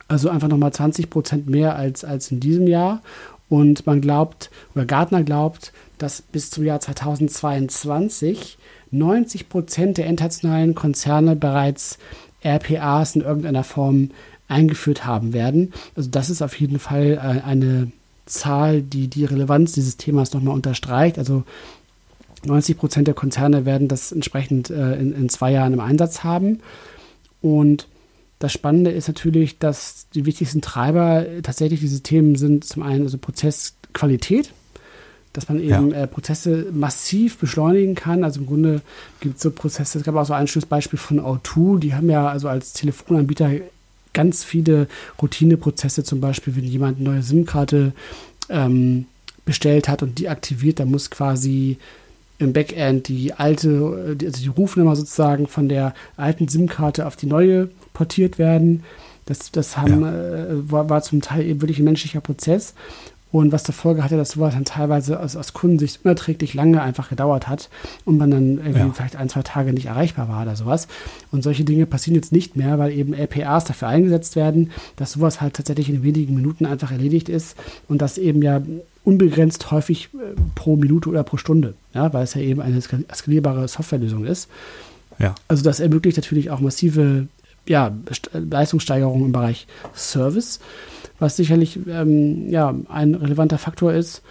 Also einfach nochmal 20 Prozent mehr als, als in diesem Jahr. Und man glaubt, oder Gartner glaubt, dass bis zum Jahr 2022 90 Prozent der internationalen Konzerne bereits RPAs in irgendeiner Form eingeführt haben werden. Also das ist auf jeden Fall äh, eine Zahl, die die Relevanz dieses Themas nochmal unterstreicht. Also 90 Prozent der Konzerne werden das entsprechend äh, in, in, zwei Jahren im Einsatz haben. Und das Spannende ist natürlich, dass die wichtigsten Treiber tatsächlich diese Themen sind. Zum einen also Prozessqualität, dass man eben ja. äh, Prozesse massiv beschleunigen kann. Also im Grunde gibt es so Prozesse, es gab auch so ein schönes Beispiel von O2, die haben ja also als Telefonanbieter ganz viele Routineprozesse, zum Beispiel, wenn jemand eine neue SIM-Karte ähm, bestellt hat und die aktiviert, dann muss quasi im Backend die alte, also die Rufnummer sozusagen von der alten SIM-Karte auf die neue portiert werden. Das, das haben, ja. äh, war, war, zum Teil eben wirklich ein menschlicher Prozess. Und was zur Folge hatte, dass sowas dann teilweise aus, aus Kundensicht unerträglich lange einfach gedauert hat und man dann irgendwie ja. vielleicht ein, zwei Tage nicht erreichbar war oder sowas. Und solche Dinge passieren jetzt nicht mehr, weil eben LPAs dafür eingesetzt werden, dass sowas halt tatsächlich in wenigen Minuten einfach erledigt ist und das eben ja unbegrenzt häufig äh, pro Minute oder pro Stunde, ja, weil es ja eben eine skalierbare Softwarelösung ist. Ja. Also das ermöglicht natürlich auch massive ja, Leistungssteigerungen im Bereich Service, was sicherlich ähm, ja, ein relevanter Faktor ist.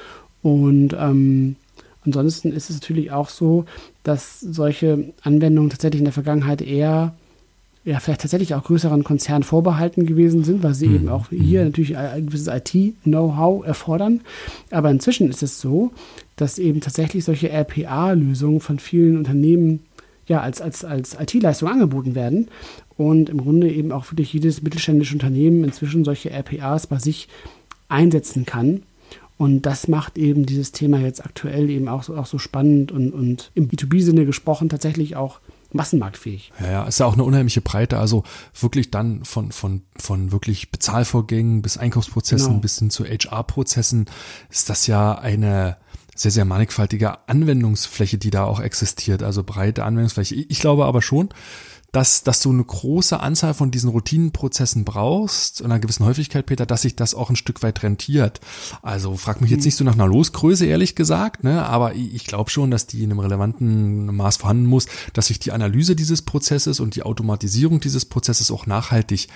Und ähm, ansonsten ist es natürlich auch so, dass solche Anwendungen tatsächlich in der Vergangenheit eher ja, vielleicht tatsächlich auch größeren Konzernen vorbehalten gewesen sind, weil sie mhm. eben auch hier mhm. natürlich ein gewisses IT-Know-how erfordern. Aber inzwischen ist es so, dass eben tatsächlich solche RPA-Lösungen von vielen Unternehmen ja, als, als, als IT-Leistung angeboten werden und im Grunde eben auch wirklich jedes mittelständische Unternehmen inzwischen solche RPAs bei sich einsetzen kann. Und das macht eben dieses Thema jetzt aktuell eben auch so, auch so spannend und, und im B2B-Sinne gesprochen tatsächlich auch massenmarktfähig. Ja, ja, ist ja auch eine unheimliche Breite. Also wirklich dann von, von, von wirklich Bezahlvorgängen bis Einkaufsprozessen genau. bis hin zu HR-Prozessen ist das ja eine sehr, sehr mannigfaltige Anwendungsfläche, die da auch existiert. Also breite Anwendungsfläche. Ich glaube aber schon, dass, dass du eine große Anzahl von diesen Routinenprozessen brauchst, in einer gewissen Häufigkeit, Peter, dass sich das auch ein Stück weit rentiert. Also frag mich jetzt mhm. nicht so nach einer Losgröße, ehrlich gesagt, ne? aber ich, ich glaube schon, dass die in einem relevanten Maß vorhanden muss, dass sich die Analyse dieses Prozesses und die Automatisierung dieses Prozesses auch nachhaltig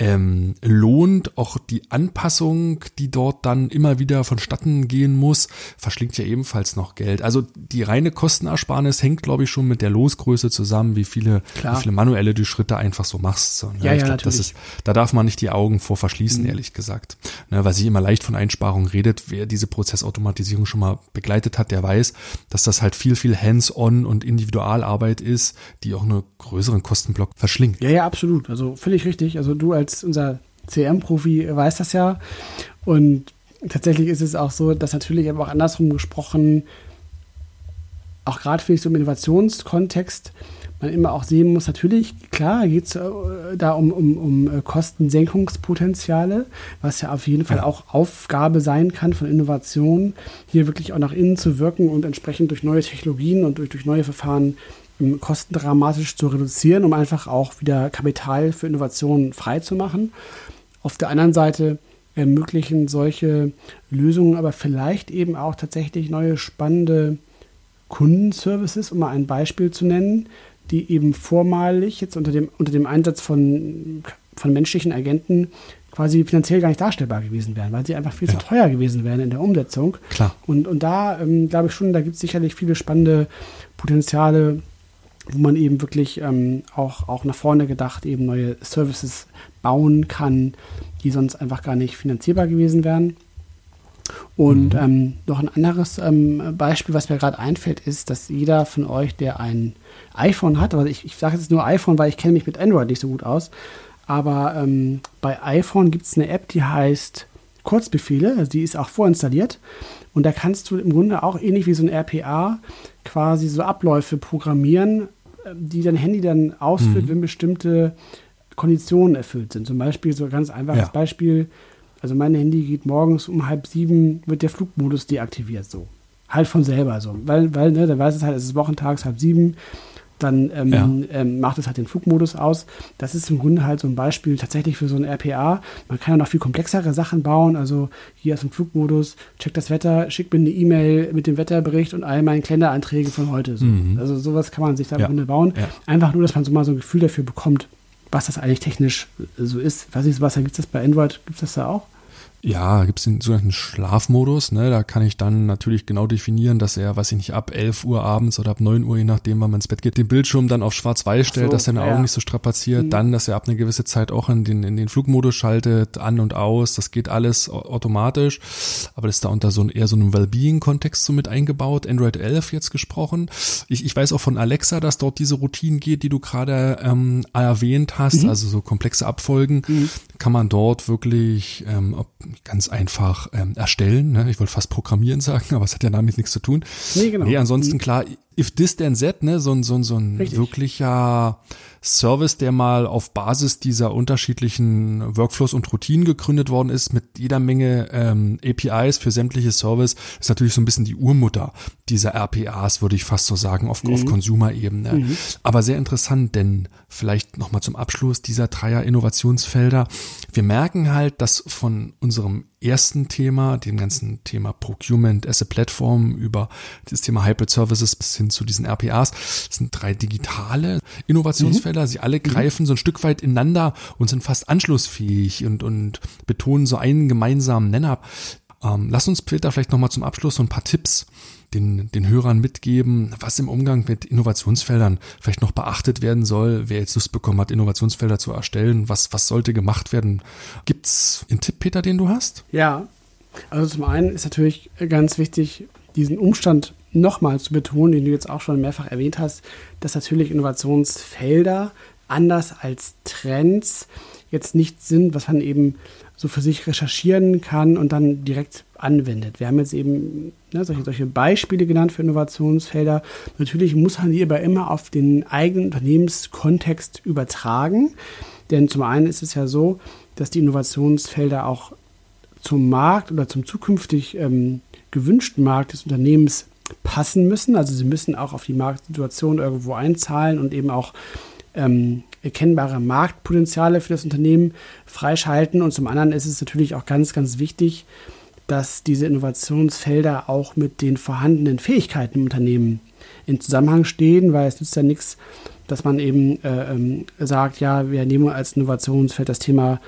ähm, lohnt. Auch die Anpassung, die dort dann immer wieder vonstatten gehen muss, verschlingt ja ebenfalls noch Geld. Also die reine Kostenersparnis hängt, glaube ich, schon mit der Losgröße zusammen, wie viele, wie viele manuelle du Schritte einfach so machst. So, ne? Ja, ich ja, glaube, das ist, da darf man nicht die Augen vor verschließen, mhm. ehrlich gesagt. Ne, weil sie immer leicht von Einsparungen redet. Wer diese Prozessautomatisierung schon mal begleitet hat, der weiß, dass das halt viel, viel Hands-on und Individualarbeit ist, die auch einen größeren Kostenblock verschlingt. Ja, ja, absolut. Also völlig richtig. Also du als als unser CM-Profi weiß das ja. Und tatsächlich ist es auch so, dass natürlich aber auch andersrum gesprochen, auch gerade finde ich so im Innovationskontext, man immer auch sehen muss, natürlich, klar, geht es äh, da um, um, um äh, Kostensenkungspotenziale, was ja auf jeden Fall auch Aufgabe sein kann von Innovationen, hier wirklich auch nach innen zu wirken und entsprechend durch neue Technologien und durch, durch neue Verfahren Kosten dramatisch zu reduzieren, um einfach auch wieder Kapital für Innovationen freizumachen. Auf der anderen Seite ermöglichen solche Lösungen aber vielleicht eben auch tatsächlich neue spannende Kundenservices, um mal ein Beispiel zu nennen, die eben vormalig jetzt unter dem, unter dem Einsatz von, von menschlichen Agenten quasi finanziell gar nicht darstellbar gewesen wären, weil sie einfach viel ja. zu teuer gewesen wären in der Umsetzung. Klar. Und, und da ähm, glaube ich schon, da gibt es sicherlich viele spannende Potenziale, wo man eben wirklich ähm, auch, auch nach vorne gedacht eben neue Services bauen kann, die sonst einfach gar nicht finanzierbar gewesen wären. Und mhm. ähm, noch ein anderes ähm, Beispiel, was mir gerade einfällt, ist, dass jeder von euch, der ein iPhone hat, also ich, ich sage jetzt nur iPhone, weil ich kenne mich mit Android nicht so gut aus, aber ähm, bei iPhone gibt es eine App, die heißt Kurzbefehle, also die ist auch vorinstalliert. Und da kannst du im Grunde auch ähnlich wie so ein RPA quasi so Abläufe programmieren, die dein Handy dann ausführt, mhm. wenn bestimmte Konditionen erfüllt sind. Zum Beispiel so ein ganz einfaches ja. Beispiel. Also mein Handy geht morgens um halb sieben, wird der Flugmodus deaktiviert so. Halt von selber so. Weil, weil, ne, dann weiß es halt, es ist wochentags halb sieben dann ähm, ja. ähm, macht es halt den Flugmodus aus. Das ist im Grunde halt so ein Beispiel tatsächlich für so ein RPA. Man kann ja noch viel komplexere Sachen bauen. Also hier ist ein Flugmodus, checkt das Wetter, schickt mir eine E-Mail mit dem Wetterbericht und all meinen Kalenderanträge von heute. So. Mhm. Also sowas kann man sich da im Grunde bauen. Ja. Einfach nur, dass man so mal so ein Gefühl dafür bekommt, was das eigentlich technisch so ist. Weiß ich, was gibt es das bei Android? Gibt es das da auch? Ja, gibt es den sogenannten Schlafmodus. Ne? Da kann ich dann natürlich genau definieren, dass er, weiß ich nicht, ab 11 Uhr abends oder ab 9 Uhr, je nachdem, wann man ins Bett geht, den Bildschirm dann auf schwarz-weiß stellt, so, dass seine ja. Augen nicht so strapaziert. Mhm. Dann, dass er ab einer gewissen Zeit auch in den, in den Flugmodus schaltet, an und aus. Das geht alles automatisch. Aber das ist da unter so eher so einem Wellbeing-Kontext so mit eingebaut. Android 11 jetzt gesprochen. Ich, ich weiß auch von Alexa, dass dort diese Routine geht, die du gerade ähm, erwähnt hast. Mhm. Also so komplexe Abfolgen mhm. kann man dort wirklich ähm, ganz einfach ähm, erstellen. Ne? Ich wollte fast programmieren sagen, [laughs] aber es hat ja damit nichts zu tun. Nee, genau. Nee, ansonsten klar, if this then that, ne, so ein, so ein, so ein wirklicher Service, der mal auf Basis dieser unterschiedlichen Workflows und Routinen gegründet worden ist, mit jeder Menge ähm, APIs für sämtliche Service, ist natürlich so ein bisschen die Urmutter dieser RPAs, würde ich fast so sagen, auf, mhm. auf Consumer-Ebene. Mhm. Aber sehr interessant, denn vielleicht nochmal zum Abschluss dieser Dreier Innovationsfelder. Wir merken halt, dass von unserem ersten Thema, dem ganzen Thema Procurement as a Platform über das Thema Hybrid Services bis hin zu diesen RPAs, das sind drei digitale Innovationsfelder. Mhm. Sie alle greifen mhm. so ein Stück weit ineinander und sind fast anschlussfähig und, und betonen so einen gemeinsamen Nenner. Ähm, lass uns Peter vielleicht nochmal zum Abschluss so ein paar Tipps den, den Hörern mitgeben, was im Umgang mit Innovationsfeldern vielleicht noch beachtet werden soll, wer jetzt Lust bekommen hat, Innovationsfelder zu erstellen, was, was sollte gemacht werden. Gibt's einen Tipp, Peter, den du hast? Ja, also zum einen ist natürlich ganz wichtig, diesen Umstand nochmal zu betonen, den du jetzt auch schon mehrfach erwähnt hast, dass natürlich Innovationsfelder anders als Trends jetzt nicht sind, was man eben so für sich recherchieren kann und dann direkt anwendet. Wir haben jetzt eben ne, solche, solche Beispiele genannt für Innovationsfelder. Natürlich muss man die aber immer auf den eigenen Unternehmenskontext übertragen. Denn zum einen ist es ja so, dass die Innovationsfelder auch zum Markt oder zum zukünftig ähm, gewünschten Markt des Unternehmens passen müssen. Also sie müssen auch auf die Marktsituation irgendwo einzahlen und eben auch ähm, erkennbare Marktpotenziale für das Unternehmen freischalten. Und zum anderen ist es natürlich auch ganz, ganz wichtig, dass diese Innovationsfelder auch mit den vorhandenen Fähigkeiten im Unternehmen in Zusammenhang stehen, weil es nützt ja nichts, dass man eben äh, ähm, sagt, ja, wir nehmen als Innovationsfeld das Thema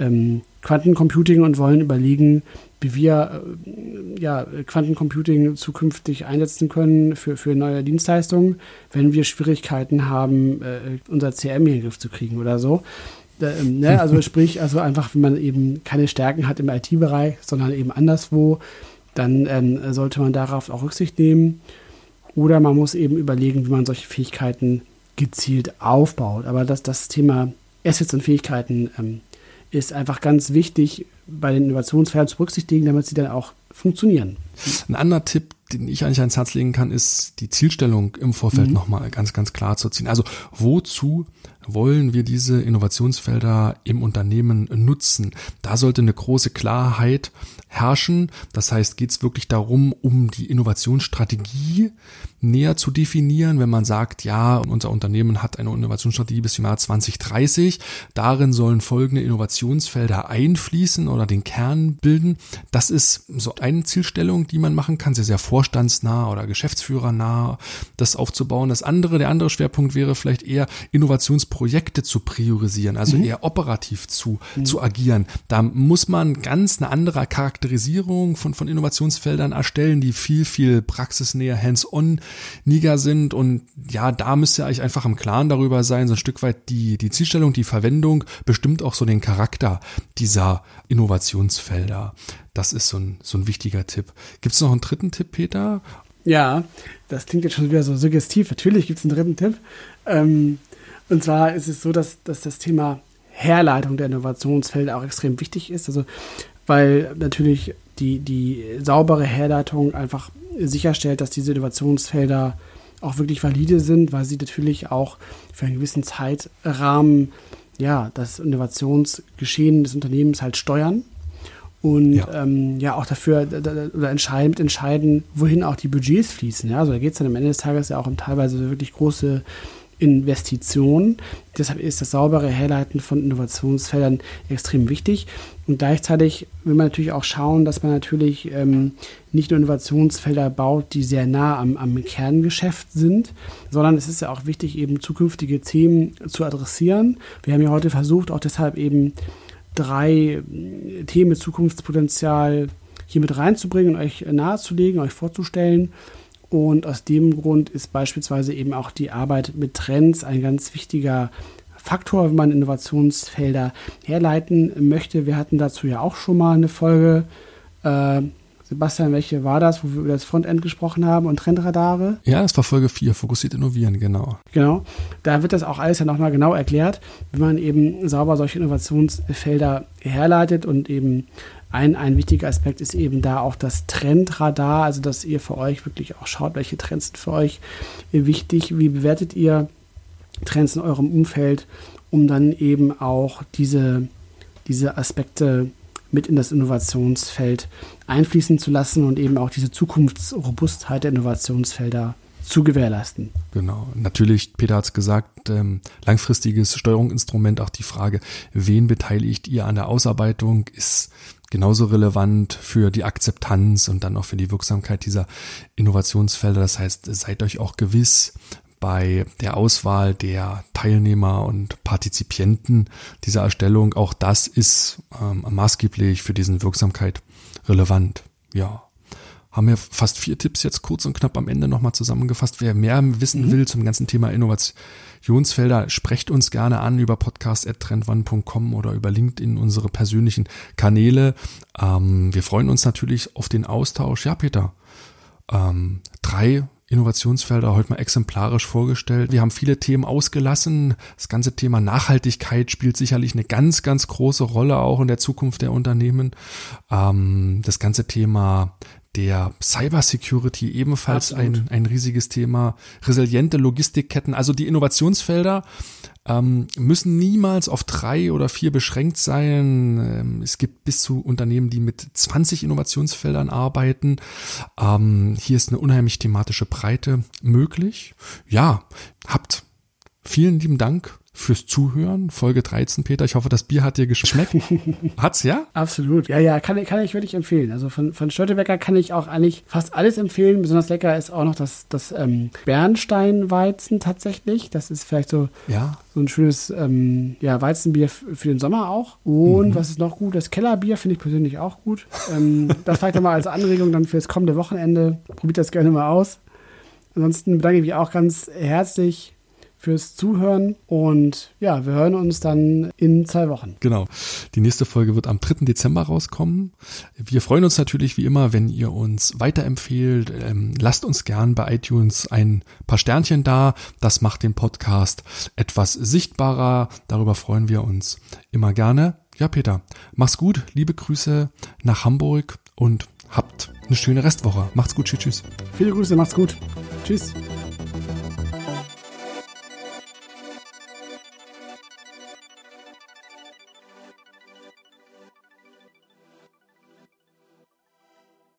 ähm, Quantencomputing und wollen überlegen, wie wir äh, ja, Quantencomputing zukünftig einsetzen können für, für neue Dienstleistungen, wenn wir Schwierigkeiten haben, äh, unser CRM in den Griff zu kriegen oder so. Äh, ne? Also [laughs] sprich, also einfach, wenn man eben keine Stärken hat im IT-Bereich, sondern eben anderswo, dann ähm, sollte man darauf auch Rücksicht nehmen. Oder man muss eben überlegen, wie man solche Fähigkeiten gezielt aufbaut. Aber das, das Thema Assets und Fähigkeiten ähm, ist einfach ganz wichtig bei den Innovationsfeldern zu berücksichtigen, damit sie dann auch funktionieren. Ein anderer Tipp, den ich eigentlich ans Herz legen kann, ist die Zielstellung im Vorfeld mhm. nochmal ganz, ganz klar zu ziehen. Also wozu wollen wir diese Innovationsfelder im Unternehmen nutzen? Da sollte eine große Klarheit herrschen. Das heißt, geht es wirklich darum, um die Innovationsstrategie näher zu definieren, wenn man sagt, ja, unser Unternehmen hat eine Innovationsstrategie bis zum Jahr 2030. Darin sollen folgende Innovationsfelder einfließen oder den Kern bilden. Das ist so eine Zielstellung, die man machen kann, sehr, sehr vorstandsnah oder geschäftsführernah, das aufzubauen. Das andere, der andere Schwerpunkt wäre vielleicht eher Innovationsprojekte zu priorisieren, also mhm. eher operativ zu, mhm. zu agieren. Da muss man ganz eine andere Charakterisierung von, von Innovationsfeldern erstellen, die viel, viel praxisnäher hands-on niger sind. Und ja, da müsst ihr euch einfach im Klaren darüber sein, so ein Stück weit die, die Zielstellung, die Verwendung bestimmt auch so den Charakter dieser Innovationsfelder. Das ist so ein, so ein wichtiger Tipp. Gibt es noch einen dritten Tipp, Peter? Ja, das klingt jetzt schon wieder so suggestiv. Natürlich gibt es einen dritten Tipp. Ähm, und zwar ist es so, dass, dass das Thema Herleitung der Innovationsfelder auch extrem wichtig ist. Also, weil natürlich die, die saubere Herleitung einfach sicherstellt, dass diese Innovationsfelder auch wirklich valide sind, weil sie natürlich auch für einen gewissen Zeitrahmen ja, das Innovationsgeschehen des Unternehmens halt steuern und ja, ähm, ja auch dafür oder entscheiden, entscheiden, wohin auch die Budgets fließen. Ja? Also da geht es dann am Ende des Tages ja auch um teilweise wirklich große Investitionen. Deshalb ist das saubere Herleiten von Innovationsfeldern extrem wichtig. Und gleichzeitig will man natürlich auch schauen, dass man natürlich ähm, nicht nur Innovationsfelder baut, die sehr nah am, am Kerngeschäft sind, sondern es ist ja auch wichtig, eben zukünftige Themen zu adressieren. Wir haben ja heute versucht, auch deshalb eben drei äh, Themen mit Zukunftspotenzial hier mit reinzubringen und euch nahezulegen, euch vorzustellen. Und aus dem Grund ist beispielsweise eben auch die Arbeit mit Trends ein ganz wichtiger Faktor, wenn man Innovationsfelder herleiten möchte. Wir hatten dazu ja auch schon mal eine Folge. Äh, Sebastian, welche war das, wo wir über das Frontend gesprochen haben und Trendradare? Ja, das war Folge 4, fokussiert innovieren, genau. Genau, da wird das auch alles ja nochmal genau erklärt, wie man eben sauber solche Innovationsfelder herleitet und eben ein, ein wichtiger Aspekt ist eben da auch das Trendradar, also dass ihr für euch wirklich auch schaut, welche Trends sind für euch wichtig, wie bewertet ihr Trends in eurem Umfeld, um dann eben auch diese, diese Aspekte mit in das Innovationsfeld einfließen zu lassen und eben auch diese Zukunftsrobustheit der Innovationsfelder zu gewährleisten. Genau. Natürlich, Peter hat es gesagt, ähm, langfristiges Steuerungsinstrument, auch die Frage, wen beteiligt ihr an der Ausarbeitung, ist genauso relevant für die Akzeptanz und dann auch für die Wirksamkeit dieser Innovationsfelder. Das heißt, seid euch auch gewiss bei der Auswahl der Teilnehmer und Partizipienten dieser Erstellung. Auch das ist ähm, maßgeblich für diesen Wirksamkeit relevant. Ja haben wir fast vier Tipps jetzt kurz und knapp am Ende nochmal zusammengefasst. Wer mehr wissen mhm. will zum ganzen Thema Innovationsfelder, sprecht uns gerne an über podcast.trendone.com oder über LinkedIn, unsere persönlichen Kanäle. Ähm, wir freuen uns natürlich auf den Austausch. Ja, Peter, ähm, drei Innovationsfelder heute mal exemplarisch vorgestellt. Wir haben viele Themen ausgelassen. Das ganze Thema Nachhaltigkeit spielt sicherlich eine ganz, ganz große Rolle auch in der Zukunft der Unternehmen. Ähm, das ganze Thema der Cybersecurity ebenfalls ein, ein riesiges Thema. Resiliente Logistikketten, also die Innovationsfelder ähm, müssen niemals auf drei oder vier beschränkt sein. Ähm, es gibt bis zu Unternehmen, die mit 20 Innovationsfeldern arbeiten. Ähm, hier ist eine unheimlich thematische Breite möglich. Ja, habt vielen lieben Dank fürs Zuhören. Folge 13, Peter. Ich hoffe, das Bier hat dir geschmeckt. [laughs] Hat's, ja? Absolut. Ja, ja, kann, kann ich wirklich empfehlen. Also von, von Störtebecker kann ich auch eigentlich fast alles empfehlen. Besonders lecker ist auch noch das, das ähm, Bernsteinweizen tatsächlich. Das ist vielleicht so, ja. so ein schönes ähm, ja, Weizenbier für den Sommer auch. Und mhm. was ist noch gut? Das Kellerbier finde ich persönlich auch gut. Ähm, das vielleicht nochmal als Anregung dann fürs kommende Wochenende. Probiert das gerne mal aus. Ansonsten bedanke ich mich auch ganz herzlich fürs Zuhören und ja, wir hören uns dann in zwei Wochen. Genau. Die nächste Folge wird am 3. Dezember rauskommen. Wir freuen uns natürlich wie immer, wenn ihr uns weiterempfehlt. Ähm, lasst uns gern bei iTunes ein paar Sternchen da. Das macht den Podcast etwas sichtbarer. Darüber freuen wir uns immer gerne. Ja, Peter, mach's gut. Liebe Grüße nach Hamburg und habt eine schöne Restwoche. Macht's gut. Tschüss, tschüss. Viele Grüße, macht's gut. Tschüss.